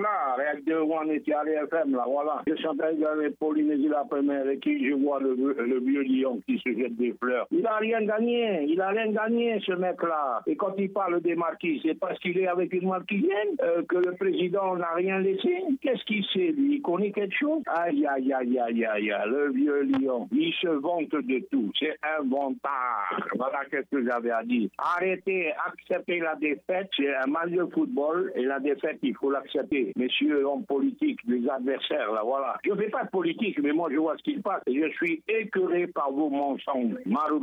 là, avec deux on était à l'FM, là, voilà. Je chantais avec Polynésie la première, et qui je vois le, le vieux lion qui se jette des fleurs. Il a rien gagné, il a rien gagné, ce mec-là. Et quand il parle des marquis, c'est parce qu'il est avec une marquisienne euh, que le président n'a rien laissé. Qu'est-ce qu'il sait, lui? Il connaît quelque chose? Aïe, aïe, aïe, aïe, aïe, aïe, le vieux lion. Il se vante de tout. C'est un vantard. Voilà ce que j'avais à dire. Arrêtez, acceptez la défaite. C'est un match de football et la défaite, il faut l'accepter. Messieurs hommes politiques, les adversaires, là, voilà. Je ne fais pas de politique, mais moi, je vois ce qui se passe et je suis écœuré par vos mensonges. Marou